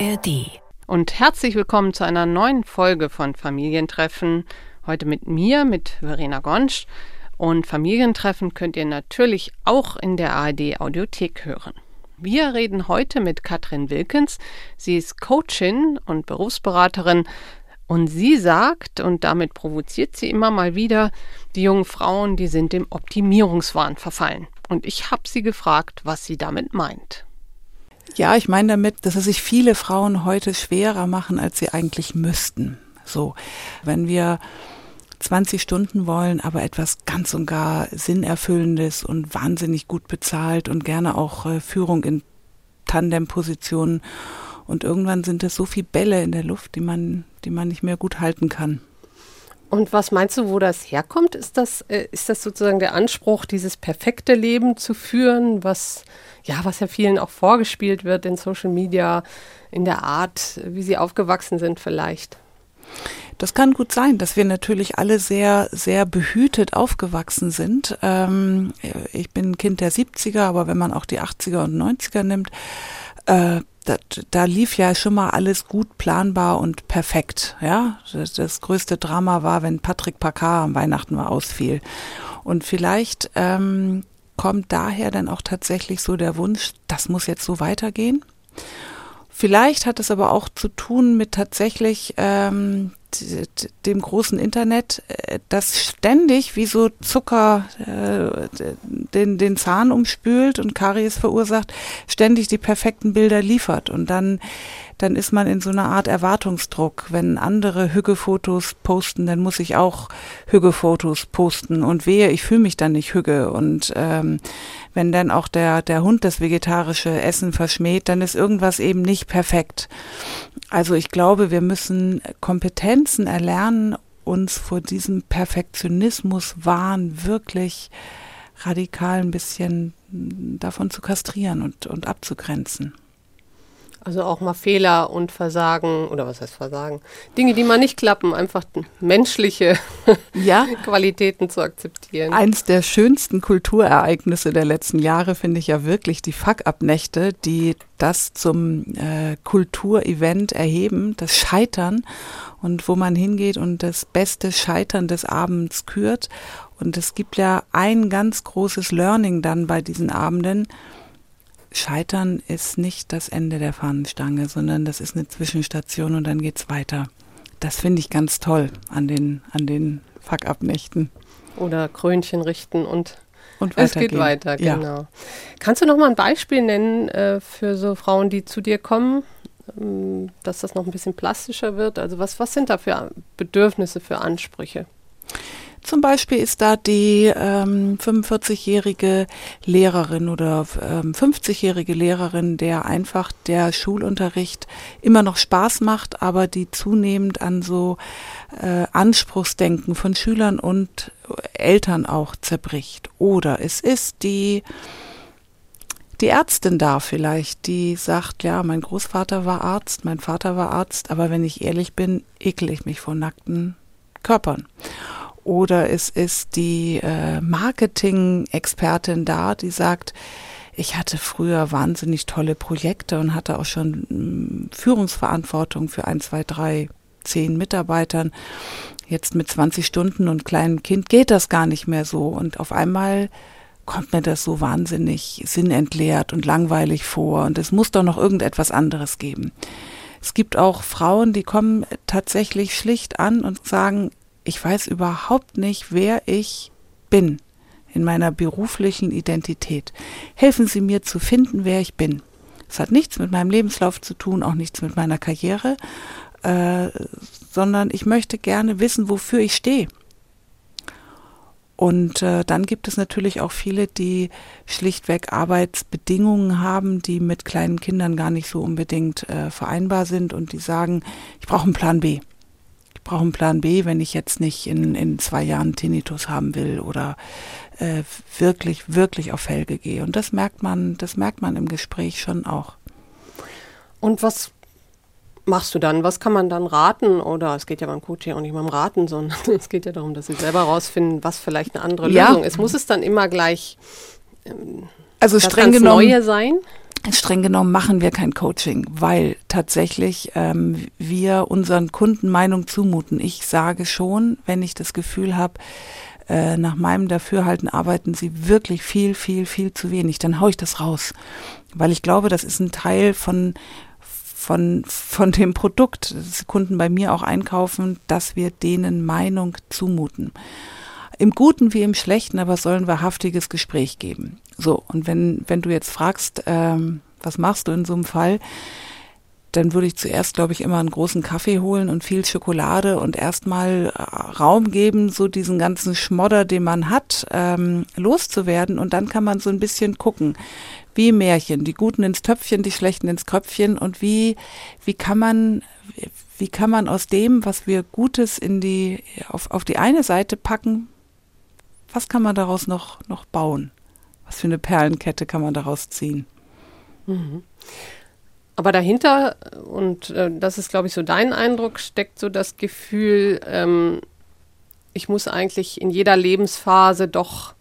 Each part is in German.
ARD. Und herzlich willkommen zu einer neuen Folge von Familientreffen. Heute mit mir, mit Verena Gonsch. Und Familientreffen könnt ihr natürlich auch in der ARD Audiothek hören. Wir reden heute mit Katrin Wilkens. Sie ist Coachin und Berufsberaterin und sie sagt, und damit provoziert sie immer mal wieder, die jungen Frauen, die sind dem Optimierungswahn verfallen. Und ich habe sie gefragt, was sie damit meint. Ja, ich meine damit, dass es sich viele Frauen heute schwerer machen, als sie eigentlich müssten. So, wenn wir 20 Stunden wollen, aber etwas ganz und gar Sinnerfüllendes und wahnsinnig gut bezahlt und gerne auch äh, Führung in Tandempositionen. Und irgendwann sind es so viele Bälle in der Luft, die man, die man nicht mehr gut halten kann. Und was meinst du, wo das herkommt? Ist das, äh, ist das sozusagen der Anspruch, dieses perfekte Leben zu führen, was ja, was ja vielen auch vorgespielt wird in Social Media, in der Art, wie sie aufgewachsen sind vielleicht? Das kann gut sein, dass wir natürlich alle sehr, sehr behütet aufgewachsen sind. Ähm, ich bin Kind der 70er, aber wenn man auch die 80er und 90er nimmt, äh, da, da lief ja schon mal alles gut planbar und perfekt. Ja, das, das größte Drama war, wenn Patrick Packard am Weihnachten mal ausfiel. Und vielleicht ähm, kommt daher dann auch tatsächlich so der Wunsch, das muss jetzt so weitergehen. Vielleicht hat es aber auch zu tun mit tatsächlich ähm, dem großen Internet, äh, das ständig wie so Zucker äh, den, den Zahn umspült und Karies verursacht, ständig die perfekten Bilder liefert. Und dann dann ist man in so einer Art Erwartungsdruck. Wenn andere Hügge-Fotos posten, dann muss ich auch Hügge-Fotos posten. Und wehe, ich fühle mich dann nicht Hügge. Und ähm, wenn dann auch der, der Hund das vegetarische Essen verschmäht, dann ist irgendwas eben nicht perfekt. Also ich glaube, wir müssen Kompetenzen erlernen, uns vor diesem Perfektionismus Wahn wirklich radikal ein bisschen davon zu kastrieren und, und abzugrenzen. Also auch mal Fehler und Versagen, oder was heißt Versagen? Dinge, die mal nicht klappen, einfach menschliche ja. Qualitäten zu akzeptieren. Eins der schönsten Kulturereignisse der letzten Jahre finde ich ja wirklich die Fuck-Up-Nächte, die das zum äh, Kulturevent erheben, das Scheitern und wo man hingeht und das beste Scheitern des Abends kürt. Und es gibt ja ein ganz großes Learning dann bei diesen Abenden Scheitern ist nicht das Ende der Fahnenstange, sondern das ist eine Zwischenstation und dann geht's weiter. Das finde ich ganz toll an den, an den Fuck-Up-Nächten. Oder Krönchen richten und, und es geht weiter, genau. Ja. Kannst du noch mal ein Beispiel nennen äh, für so Frauen, die zu dir kommen, ähm, dass das noch ein bisschen plastischer wird? Also was, was sind da für Bedürfnisse, für Ansprüche? Zum Beispiel ist da die ähm, 45-jährige Lehrerin oder ähm, 50-jährige Lehrerin, der einfach der Schulunterricht immer noch Spaß macht, aber die zunehmend an so äh, Anspruchsdenken von Schülern und Eltern auch zerbricht. Oder es ist die die Ärztin da vielleicht, die sagt, ja, mein Großvater war Arzt, mein Vater war Arzt, aber wenn ich ehrlich bin, ekel ich mich vor nackten Körpern oder es ist die äh, Marketing-Expertin da, die sagt, ich hatte früher wahnsinnig tolle Projekte und hatte auch schon mh, mm, Führungsverantwortung für ein, zwei, drei, zehn Mitarbeitern. Jetzt mit 20 Stunden und kleinem Kind geht das gar nicht mehr so. Und auf einmal kommt mir das so wahnsinnig sinnentleert und langweilig vor. Und es muss doch noch irgendetwas anderes geben. Es gibt auch Frauen, die kommen tatsächlich schlicht an und sagen, ich weiß überhaupt nicht, wer ich bin in meiner beruflichen Identität. Helfen Sie mir zu finden, wer ich bin. Es hat nichts mit meinem Lebenslauf zu tun, auch nichts mit meiner Karriere, äh, sondern ich möchte gerne wissen, wofür ich stehe. Und äh, dann gibt es natürlich auch viele, die schlichtweg Arbeitsbedingungen haben, die mit kleinen Kindern gar nicht so unbedingt äh, vereinbar sind und die sagen, ich brauche einen Plan B brauche einen Plan B, wenn ich jetzt nicht in, in zwei Jahren Tinnitus haben will oder äh, wirklich, wirklich auf Felge gehe. Und das merkt man, das merkt man im Gespräch schon auch. Und was machst du dann? Was kann man dann raten? Oder es geht ja beim Coaching auch nicht mal um Raten, sondern es geht ja darum, dass sie selber herausfinden, was vielleicht eine andere ja. Lösung ist. Muss es dann immer gleich ähm, also streng genommen, Neue sein? streng genommen machen wir kein Coaching, weil tatsächlich ähm, wir unseren Kunden Meinung zumuten. Ich sage schon, wenn ich das Gefühl habe, äh, nach meinem Dafürhalten arbeiten sie wirklich viel, viel, viel zu wenig, dann haue ich das raus. Weil ich glaube, das ist ein Teil von, von, von dem Produkt, das Kunden bei mir auch einkaufen, dass wir denen Meinung zumuten. Im Guten wie im Schlechten, aber sollen wahrhaftiges Gespräch geben. So, und wenn, wenn du jetzt fragst, ähm, was machst du in so einem Fall, dann würde ich zuerst, glaube ich, immer einen großen Kaffee holen und viel Schokolade und erstmal äh, Raum geben, so diesen ganzen Schmodder, den man hat, ähm, loszuwerden. Und dann kann man so ein bisschen gucken, wie Märchen, die Guten ins Töpfchen, die Schlechten ins Kröpfchen und wie, wie kann man, wie kann man aus dem, was wir Gutes in die, auf, auf die eine Seite packen, was kann man daraus noch, noch bauen? Was für eine Perlenkette kann man daraus ziehen? Mhm. Aber dahinter, und äh, das ist, glaube ich, so dein Eindruck, steckt so das Gefühl, ähm, ich muss eigentlich in jeder Lebensphase doch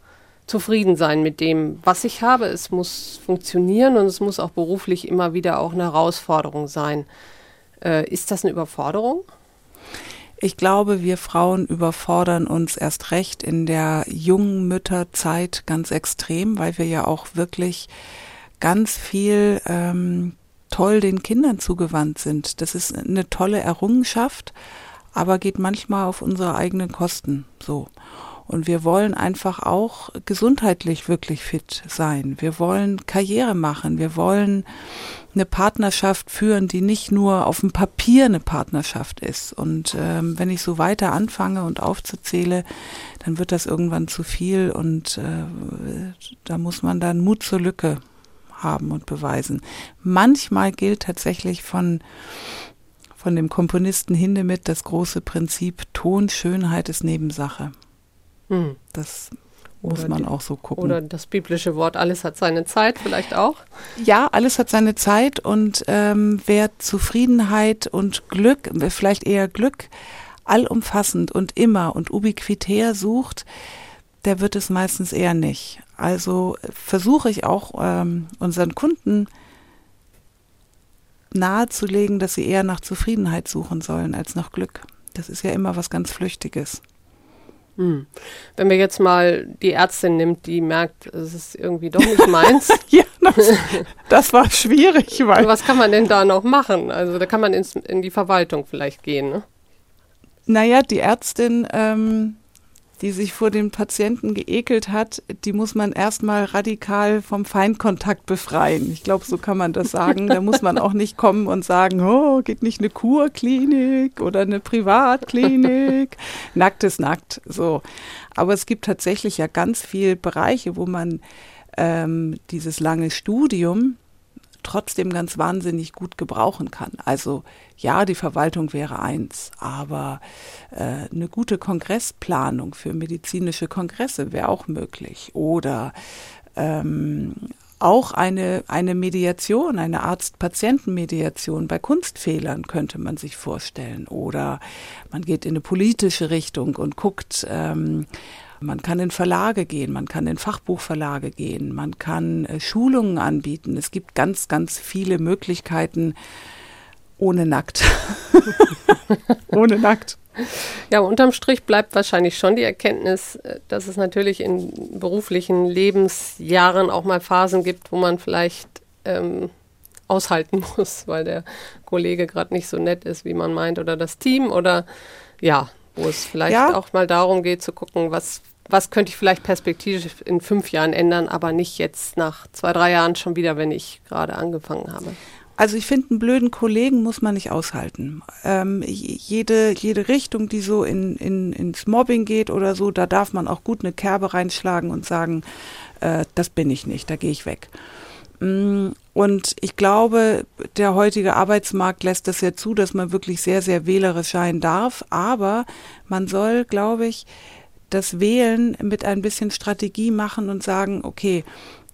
zufrieden sein mit dem, was ich habe. Es muss funktionieren und es muss auch beruflich immer wieder auch eine Herausforderung sein. Äh, ist das eine Überforderung? Ich glaube, wir Frauen überfordern uns erst recht in der jungen Mütterzeit ganz extrem, weil wir ja auch wirklich ganz viel ähm, toll den Kindern zugewandt sind. Das ist eine tolle Errungenschaft, aber geht manchmal auf unsere eigenen Kosten so. Und wir wollen einfach auch gesundheitlich wirklich fit sein. Wir wollen Karriere machen. Wir wollen eine Partnerschaft führen, die nicht nur auf dem Papier eine Partnerschaft ist. Und ähm, wenn ich so weiter anfange und aufzuzähle, dann wird das irgendwann zu viel und äh, da muss man dann Mut zur Lücke haben und beweisen. Manchmal gilt tatsächlich von, von dem Komponisten Hindemith das große Prinzip Tonschönheit ist Nebensache. Hm. Das muss oder man auch so gucken. Oder das biblische Wort, alles hat seine Zeit vielleicht auch? Ja, alles hat seine Zeit und ähm, wer Zufriedenheit und Glück, vielleicht eher Glück, allumfassend und immer und ubiquitär sucht, der wird es meistens eher nicht. Also versuche ich auch ähm, unseren Kunden nahezulegen, dass sie eher nach Zufriedenheit suchen sollen als nach Glück. Das ist ja immer was ganz Flüchtiges. Hm. Wenn wir jetzt mal die Ärztin nimmt, die merkt, es ist irgendwie doch nicht meins. ja, das, das, war schwierig. Weil was kann man denn da noch machen? Also da kann man ins, in die Verwaltung vielleicht gehen. Ne? Naja, die Ärztin ähm, die sich vor dem Patienten geekelt hat, die muss man erstmal radikal vom Feindkontakt befreien. Ich glaube, so kann man das sagen. Da muss man auch nicht kommen und sagen, oh, geht nicht eine Kurklinik oder eine Privatklinik. nackt ist nackt. So. Aber es gibt tatsächlich ja ganz viele Bereiche, wo man ähm, dieses lange Studium trotzdem ganz wahnsinnig gut gebrauchen kann. Also ja, die Verwaltung wäre eins, aber äh, eine gute Kongressplanung für medizinische Kongresse wäre auch möglich. Oder ähm, auch eine, eine Mediation, eine Arzt-Patienten-Mediation bei Kunstfehlern könnte man sich vorstellen. Oder man geht in eine politische Richtung und guckt, ähm, man kann in Verlage gehen, man kann in Fachbuchverlage gehen, man kann äh, Schulungen anbieten. Es gibt ganz, ganz viele Möglichkeiten ohne nackt. ohne nackt. Ja, unterm Strich bleibt wahrscheinlich schon die Erkenntnis, äh, dass es natürlich in beruflichen Lebensjahren auch mal Phasen gibt, wo man vielleicht ähm, aushalten muss, weil der Kollege gerade nicht so nett ist, wie man meint, oder das Team oder ja, wo es vielleicht ja. auch mal darum geht zu gucken, was, was könnte ich vielleicht perspektivisch in fünf Jahren ändern, aber nicht jetzt nach zwei, drei Jahren schon wieder, wenn ich gerade angefangen habe. Also ich finde, einen blöden Kollegen muss man nicht aushalten. Ähm, jede, jede Richtung, die so in, in, ins Mobbing geht oder so, da darf man auch gut eine Kerbe reinschlagen und sagen, äh, das bin ich nicht, da gehe ich weg. Mm, und ich glaube, der heutige Arbeitsmarkt lässt das ja zu, dass man wirklich sehr, sehr wählerisch sein darf. Aber man soll, glaube ich, das Wählen mit ein bisschen Strategie machen und sagen, okay,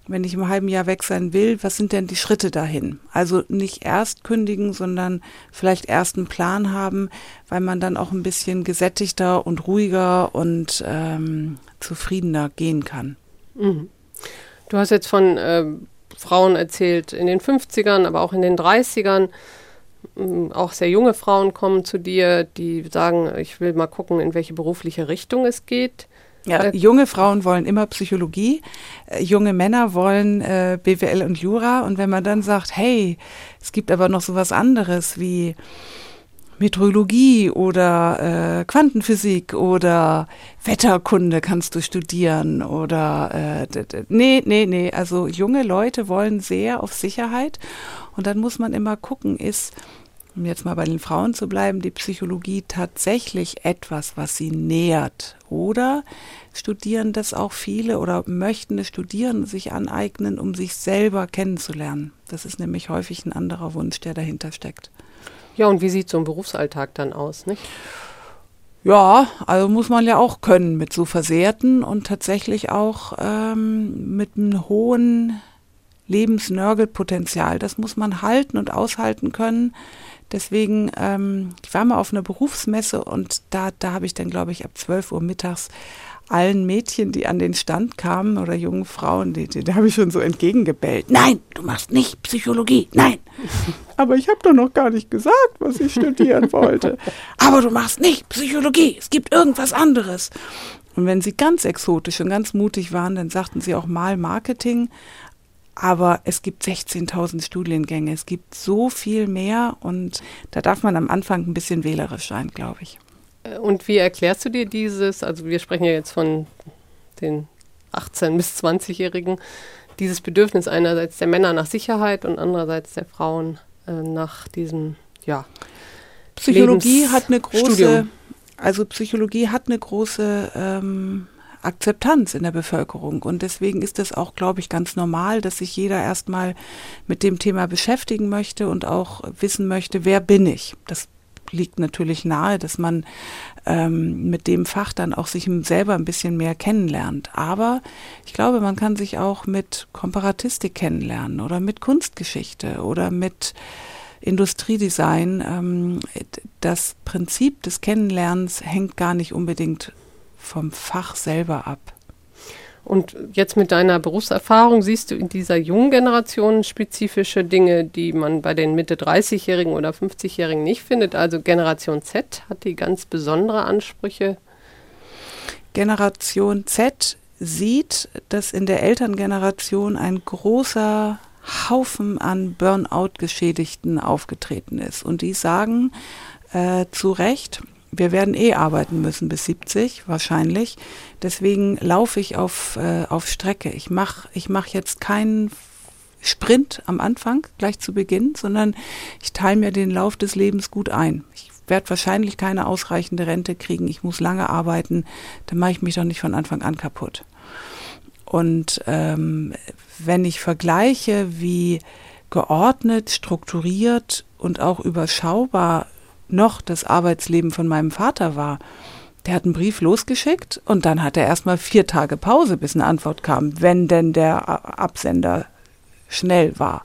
wenn ich im halben Jahr weg sein will, was sind denn die Schritte dahin? Also nicht erst kündigen, sondern vielleicht erst einen Plan haben, weil man dann auch ein bisschen gesättigter und ruhiger und ähm, zufriedener gehen kann. Mhm. Du hast jetzt von äh, Frauen erzählt in den 50ern, aber auch in den 30ern. Mm, auch sehr junge Frauen kommen zu dir, die sagen, ich will mal gucken, in welche berufliche Richtung es geht. Ja, äh, junge Frauen wollen immer Psychologie, äh, junge Männer wollen äh, BWL und Jura. Und wenn man dann sagt, hey, es gibt aber noch so was anderes wie Meteorologie oder äh, Quantenphysik oder Wetterkunde kannst du studieren oder äh, nee, nee, nee. Also junge Leute wollen sehr auf Sicherheit und dann muss man immer gucken, ist um jetzt mal bei den Frauen zu bleiben, die Psychologie tatsächlich etwas, was sie nährt? Oder studieren das auch viele oder möchten es studieren, sich aneignen, um sich selber kennenzulernen? Das ist nämlich häufig ein anderer Wunsch, der dahinter steckt. Ja, und wie sieht so ein Berufsalltag dann aus, nicht? Ja, also muss man ja auch können mit so Versehrten und tatsächlich auch ähm, mit einem hohen Lebensnörgelpotenzial. Das muss man halten und aushalten können. Deswegen, ähm, ich war mal auf einer Berufsmesse und da, da habe ich dann, glaube ich, ab 12 Uhr mittags allen Mädchen, die an den Stand kamen oder jungen Frauen, die, die, da habe ich schon so entgegengebellt. Nein, du machst nicht Psychologie, nein. Aber ich habe doch noch gar nicht gesagt, was ich studieren wollte. Aber du machst nicht Psychologie, es gibt irgendwas anderes. Und wenn sie ganz exotisch und ganz mutig waren, dann sagten sie auch mal Marketing. Aber es gibt 16.000 Studiengänge, es gibt so viel mehr und da darf man am Anfang ein bisschen wählerisch sein, glaube ich. Und wie erklärst du dir dieses, also wir sprechen ja jetzt von den 18- bis 20-Jährigen, dieses Bedürfnis einerseits der Männer nach Sicherheit und andererseits der Frauen äh, nach diesem, ja. Psychologie hat eine große, also Psychologie hat eine große ähm, Akzeptanz in der Bevölkerung. Und deswegen ist es auch, glaube ich, ganz normal, dass sich jeder erstmal mit dem Thema beschäftigen möchte und auch wissen möchte, wer bin ich. Das liegt natürlich nahe, dass man ähm, mit dem Fach dann auch sich selber ein bisschen mehr kennenlernt. Aber ich glaube, man kann sich auch mit Komparatistik kennenlernen oder mit Kunstgeschichte oder mit Industriedesign. Ähm, das Prinzip des Kennenlernens hängt gar nicht unbedingt vom Fach selber ab. Und jetzt mit deiner Berufserfahrung siehst du in dieser jungen Generation spezifische Dinge, die man bei den Mitte 30-Jährigen oder 50-Jährigen nicht findet. Also Generation Z hat die ganz besondere Ansprüche. Generation Z sieht, dass in der Elterngeneration ein großer Haufen an Burnout-Geschädigten aufgetreten ist. Und die sagen äh, zu Recht, wir werden eh arbeiten müssen bis 70 wahrscheinlich. Deswegen laufe ich auf, äh, auf Strecke. Ich mache ich mach jetzt keinen Sprint am Anfang, gleich zu Beginn, sondern ich teile mir den Lauf des Lebens gut ein. Ich werde wahrscheinlich keine ausreichende Rente kriegen. Ich muss lange arbeiten. Dann mache ich mich doch nicht von Anfang an kaputt. Und ähm, wenn ich vergleiche, wie geordnet, strukturiert und auch überschaubar noch das Arbeitsleben von meinem Vater war. Der hat einen Brief losgeschickt und dann hat er erstmal vier Tage Pause, bis eine Antwort kam, wenn denn der Absender schnell war.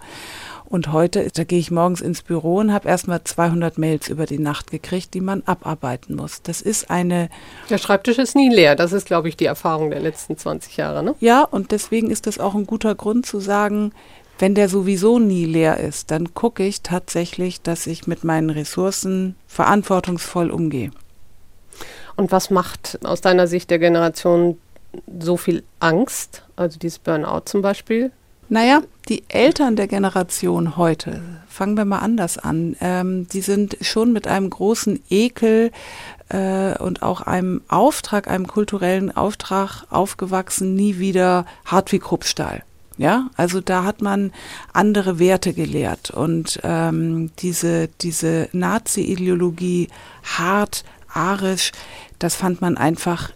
Und heute, da gehe ich morgens ins Büro und habe erstmal 200 Mails über die Nacht gekriegt, die man abarbeiten muss. Das ist eine. Der Schreibtisch ist nie leer. Das ist, glaube ich, die Erfahrung der letzten 20 Jahre, ne? Ja, und deswegen ist das auch ein guter Grund zu sagen, wenn der sowieso nie leer ist, dann gucke ich tatsächlich, dass ich mit meinen Ressourcen verantwortungsvoll umgehe. Und was macht aus deiner Sicht der Generation so viel Angst? Also dieses Burnout zum Beispiel? Naja, die Eltern der Generation heute, fangen wir mal anders an, ähm, die sind schon mit einem großen Ekel äh, und auch einem Auftrag, einem kulturellen Auftrag aufgewachsen, nie wieder hart wie Kruppstahl. Ja, also da hat man andere Werte gelehrt und ähm, diese, diese Nazi-Ideologie hart, arisch, das fand man einfach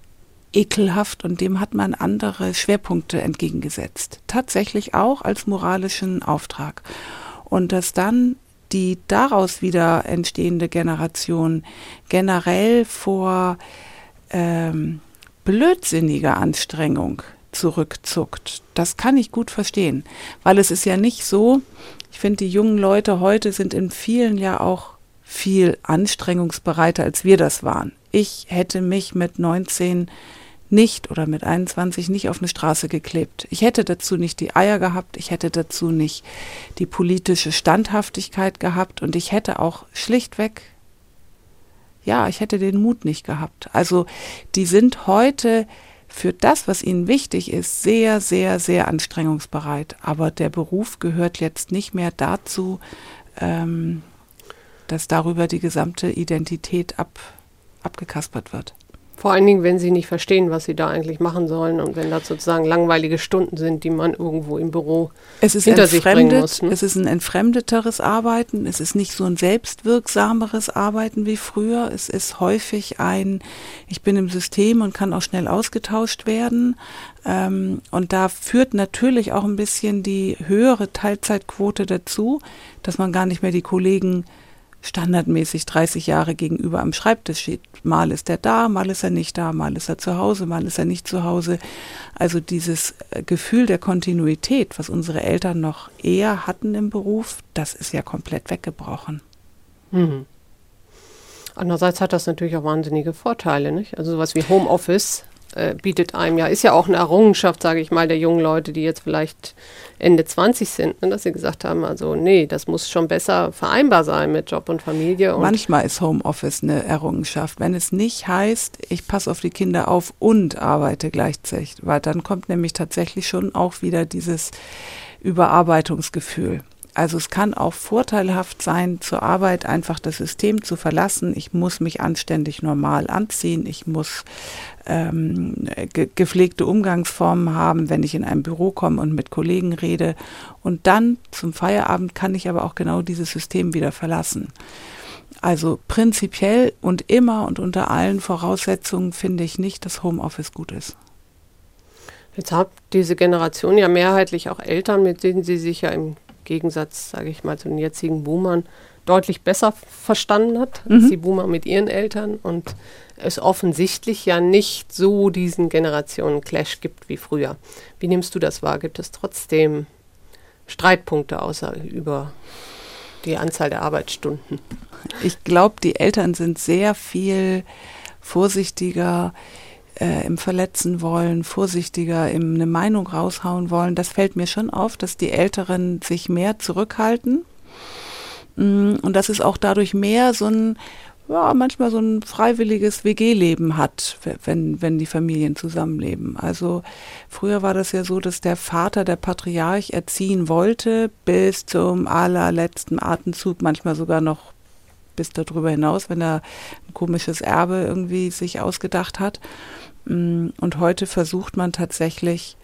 ekelhaft und dem hat man andere Schwerpunkte entgegengesetzt. Tatsächlich auch als moralischen Auftrag. Und dass dann die daraus wieder entstehende Generation generell vor ähm, blödsinniger Anstrengung zurückzuckt. Das kann ich gut verstehen, weil es ist ja nicht so, ich finde, die jungen Leute heute sind in vielen ja auch viel anstrengungsbereiter, als wir das waren. Ich hätte mich mit 19 nicht oder mit 21 nicht auf eine Straße geklebt. Ich hätte dazu nicht die Eier gehabt, ich hätte dazu nicht die politische Standhaftigkeit gehabt und ich hätte auch schlichtweg, ja, ich hätte den Mut nicht gehabt. Also die sind heute für das, was ihnen wichtig ist, sehr, sehr, sehr anstrengungsbereit. Aber der Beruf gehört jetzt nicht mehr dazu, ähm, dass darüber die gesamte Identität ab, abgekaspert wird. Vor allen Dingen, wenn sie nicht verstehen, was sie da eigentlich machen sollen und wenn das sozusagen langweilige Stunden sind, die man irgendwo im Büro es ist hinter sich bringen muss. Ne? Es ist ein entfremdeteres Arbeiten, es ist nicht so ein selbstwirksameres Arbeiten wie früher. Es ist häufig ein, ich bin im System und kann auch schnell ausgetauscht werden. Ähm, und da führt natürlich auch ein bisschen die höhere Teilzeitquote dazu, dass man gar nicht mehr die Kollegen standardmäßig 30 Jahre gegenüber am Schreibtisch steht. Mal ist er da, mal ist er nicht da, mal ist er zu Hause, mal ist er nicht zu Hause. Also dieses äh, Gefühl der Kontinuität, was unsere Eltern noch eher hatten im Beruf, das ist ja komplett weggebrochen. Mhm. Andererseits hat das natürlich auch wahnsinnige Vorteile, nicht? Also sowas wie Homeoffice äh, bietet einem ja, ist ja auch eine Errungenschaft, sage ich mal, der jungen Leute, die jetzt vielleicht Ende 20 sind, ne, dass sie gesagt haben, also nee, das muss schon besser vereinbar sein mit Job und Familie. Und Manchmal ist Homeoffice eine Errungenschaft, wenn es nicht heißt, ich passe auf die Kinder auf und arbeite gleichzeitig, weil dann kommt nämlich tatsächlich schon auch wieder dieses Überarbeitungsgefühl. Also es kann auch vorteilhaft sein, zur Arbeit einfach das System zu verlassen. Ich muss mich anständig normal anziehen. Ich muss ähm, ge gepflegte Umgangsformen haben, wenn ich in ein Büro komme und mit Kollegen rede. Und dann zum Feierabend kann ich aber auch genau dieses System wieder verlassen. Also prinzipiell und immer und unter allen Voraussetzungen finde ich nicht, dass Homeoffice gut ist. Jetzt hat diese Generation ja mehrheitlich auch Eltern, mit denen sie sich ja im Gegensatz, sage ich mal, zu den jetzigen Boomern deutlich besser verstanden hat als mhm. die Boomer mit ihren Eltern und es offensichtlich ja nicht so diesen Generationen-Clash gibt wie früher. Wie nimmst du das wahr? Gibt es trotzdem Streitpunkte außer über die Anzahl der Arbeitsstunden? Ich glaube, die Eltern sind sehr viel vorsichtiger äh, im Verletzen wollen, vorsichtiger im eine Meinung raushauen wollen. Das fällt mir schon auf, dass die Älteren sich mehr zurückhalten. Mm, und dass es auch dadurch mehr so ein, ja, manchmal so ein freiwilliges WG-Leben hat, wenn, wenn die Familien zusammenleben. Also früher war das ja so, dass der Vater, der Patriarch, erziehen wollte bis zum allerletzten Atemzug, manchmal sogar noch bis darüber hinaus, wenn er ein komisches Erbe irgendwie sich ausgedacht hat. Mm, und heute versucht man tatsächlich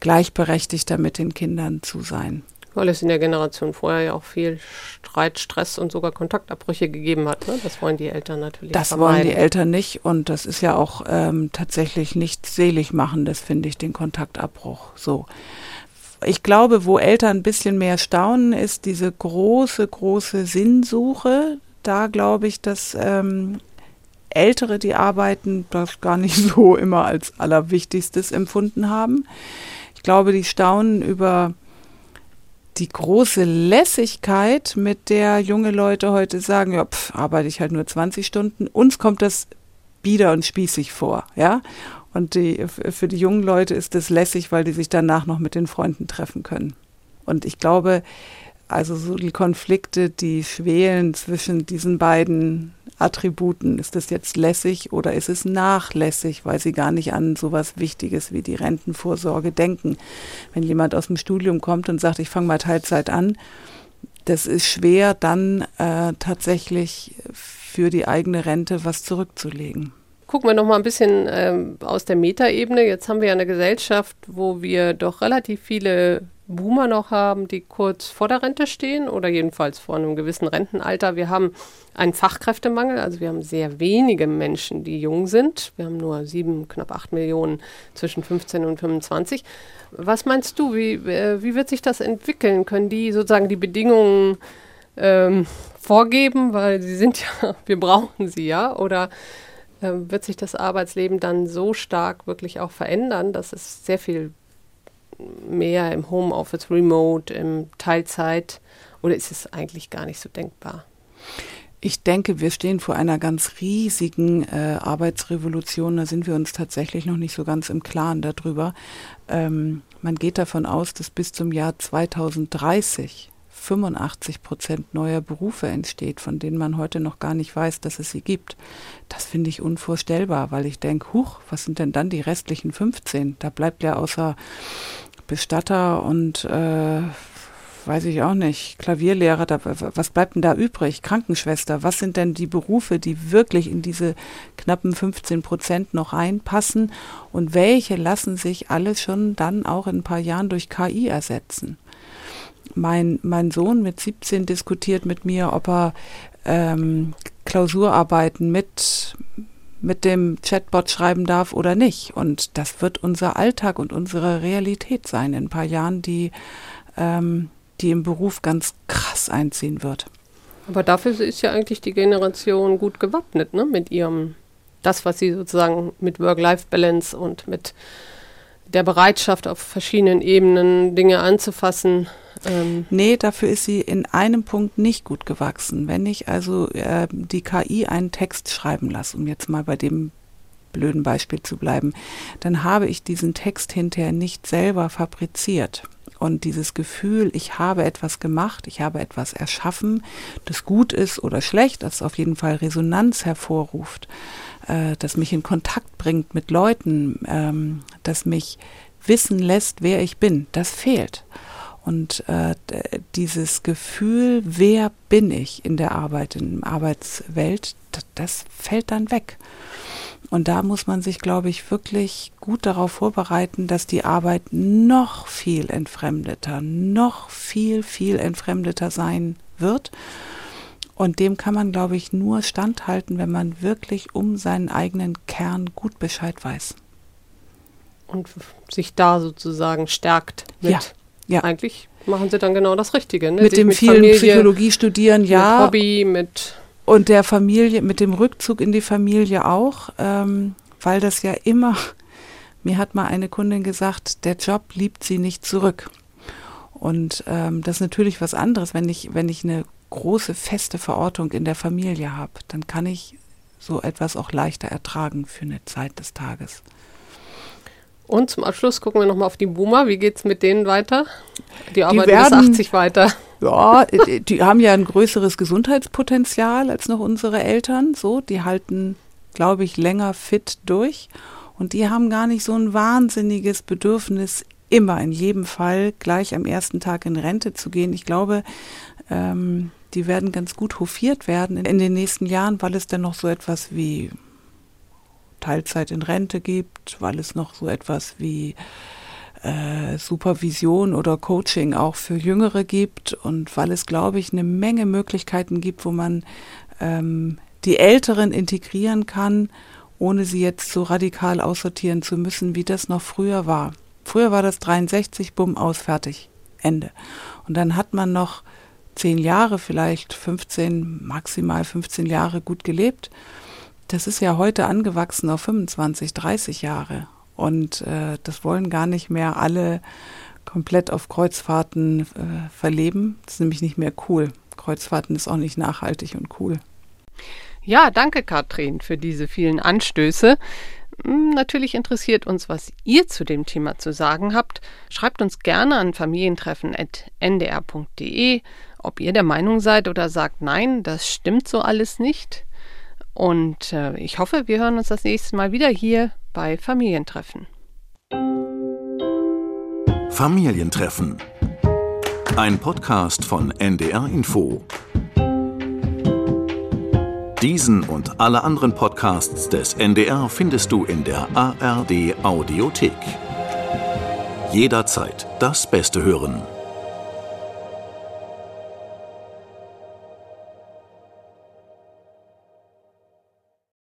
gleichberechtigter mit den Kindern zu sein. Weil es in der Generation vorher ja auch viel Streit, Stress und sogar Kontaktabbrüche gegeben hat. Ne? Das wollen die Eltern natürlich. Das vermeiden. wollen die Eltern nicht und das ist ja auch ähm, tatsächlich nicht selig machen, das finde ich, den Kontaktabbruch. So. Ich glaube, wo Eltern ein bisschen mehr staunen, ist diese große, große Sinnsuche. Da glaube ich, dass ähm, Ältere, die arbeiten, das gar nicht so immer als Allerwichtigstes empfunden haben. Ich glaube, die staunen über die große Lässigkeit, mit der junge Leute heute sagen, ja, pf, arbeite ich halt nur 20 Stunden. Uns kommt das bieder und spießig vor, ja. Und die, für die jungen Leute ist es lässig, weil die sich danach noch mit den Freunden treffen können. Und ich glaube, also so die Konflikte, die schwelen zwischen diesen beiden Attributen. Ist das jetzt lässig oder ist es nachlässig, weil sie gar nicht an sowas Wichtiges wie die Rentenvorsorge denken? Wenn jemand aus dem Studium kommt und sagt, ich fange mal Teilzeit an, das ist schwer, dann äh, tatsächlich für die eigene Rente was zurückzulegen. Gucken wir noch mal ein bisschen ähm, aus der Metaebene. Jetzt haben wir ja eine Gesellschaft, wo wir doch relativ viele Boomer noch haben, die kurz vor der Rente stehen oder jedenfalls vor einem gewissen Rentenalter. Wir haben einen Fachkräftemangel, also wir haben sehr wenige Menschen, die jung sind. Wir haben nur sieben, knapp acht Millionen zwischen 15 und 25. Was meinst du, wie, äh, wie wird sich das entwickeln? Können die sozusagen die Bedingungen ähm, vorgeben, weil sie sind ja, wir brauchen sie ja, oder äh, wird sich das Arbeitsleben dann so stark wirklich auch verändern, dass es sehr viel mehr im Homeoffice, Remote, im Teilzeit oder ist es eigentlich gar nicht so denkbar? Ich denke, wir stehen vor einer ganz riesigen äh, Arbeitsrevolution. Da sind wir uns tatsächlich noch nicht so ganz im Klaren darüber. Ähm, man geht davon aus, dass bis zum Jahr 2030 85 Prozent neuer Berufe entsteht, von denen man heute noch gar nicht weiß, dass es sie gibt. Das finde ich unvorstellbar, weil ich denke, huch, was sind denn dann die restlichen 15? Da bleibt ja außer Bestatter und äh, weiß ich auch nicht, Klavierlehrer, da, was bleibt denn da übrig? Krankenschwester, was sind denn die Berufe, die wirklich in diese knappen 15 Prozent noch reinpassen und welche lassen sich alle schon dann auch in ein paar Jahren durch KI ersetzen? Mein, mein Sohn mit 17 diskutiert mit mir, ob er ähm, Klausurarbeiten mit mit dem Chatbot schreiben darf oder nicht. Und das wird unser Alltag und unsere Realität sein in ein paar Jahren, die ähm, die im Beruf ganz krass einziehen wird. Aber dafür ist ja eigentlich die Generation gut gewappnet, ne? Mit ihrem, das, was sie sozusagen mit Work-Life-Balance und mit der Bereitschaft auf verschiedenen Ebenen Dinge anzufassen. Ähm. Nee, dafür ist sie in einem Punkt nicht gut gewachsen. Wenn ich also äh, die KI einen Text schreiben lasse, um jetzt mal bei dem blöden Beispiel zu bleiben, dann habe ich diesen Text hinterher nicht selber fabriziert. Und dieses Gefühl, ich habe etwas gemacht, ich habe etwas erschaffen, das gut ist oder schlecht, das auf jeden Fall Resonanz hervorruft, äh, das mich in Kontakt bringt mit Leuten, ähm, das mich wissen lässt, wer ich bin, das fehlt. Und äh, dieses Gefühl, wer bin ich in der Arbeit, in der Arbeitswelt, das, fällt dann weg. Und da muss man sich, glaube ich, wirklich gut darauf vorbereiten, dass die Arbeit noch viel entfremdeter, noch viel, viel entfremdeter sein wird. Und dem kann man, glaube ich, nur standhalten, wenn man wirklich um seinen eigenen Kern gut Bescheid weiß. Und sich da sozusagen stärkt mit. Ja, ja. Eigentlich machen sie dann genau das Richtige. Ne? Mit dem mit vielen Familie, Psychologie studieren, ja. Mit Hobby, mit und der Familie, mit dem Rückzug in die Familie auch, ähm, weil das ja immer, mir hat mal eine Kundin gesagt, der Job liebt sie nicht zurück. Und ähm, das ist natürlich was anderes, wenn ich, wenn ich eine große feste Verortung in der Familie habe, dann kann ich so etwas auch leichter ertragen für eine Zeit des Tages. Und zum Abschluss gucken wir nochmal auf die Boomer. Wie geht es mit denen weiter? Die arbeiten die werden, bis 80 weiter. Ja, die haben ja ein größeres Gesundheitspotenzial als noch unsere Eltern. So, die halten, glaube ich, länger fit durch. Und die haben gar nicht so ein wahnsinniges Bedürfnis, immer in jedem Fall gleich am ersten Tag in Rente zu gehen. Ich glaube, ähm, die werden ganz gut hofiert werden in, in den nächsten Jahren, weil es dann noch so etwas wie Teilzeit in Rente gibt, weil es noch so etwas wie äh, Supervision oder Coaching auch für Jüngere gibt und weil es, glaube ich, eine Menge Möglichkeiten gibt, wo man ähm, die Älteren integrieren kann, ohne sie jetzt so radikal aussortieren zu müssen, wie das noch früher war. Früher war das 63, bumm, aus, fertig, Ende. Und dann hat man noch zehn Jahre, vielleicht 15, maximal 15 Jahre gut gelebt das ist ja heute angewachsen auf 25, 30 Jahre. Und äh, das wollen gar nicht mehr alle komplett auf Kreuzfahrten äh, verleben. Das ist nämlich nicht mehr cool. Kreuzfahrten ist auch nicht nachhaltig und cool. Ja, danke Katrin für diese vielen Anstöße. Hm, natürlich interessiert uns, was ihr zu dem Thema zu sagen habt. Schreibt uns gerne an familientreffen.ndr.de, ob ihr der Meinung seid oder sagt, nein, das stimmt so alles nicht. Und äh, ich hoffe, wir hören uns das nächste Mal wieder hier bei Familientreffen. Familientreffen. Ein Podcast von NDR Info. Diesen und alle anderen Podcasts des NDR findest du in der ARD Audiothek. Jederzeit das Beste hören.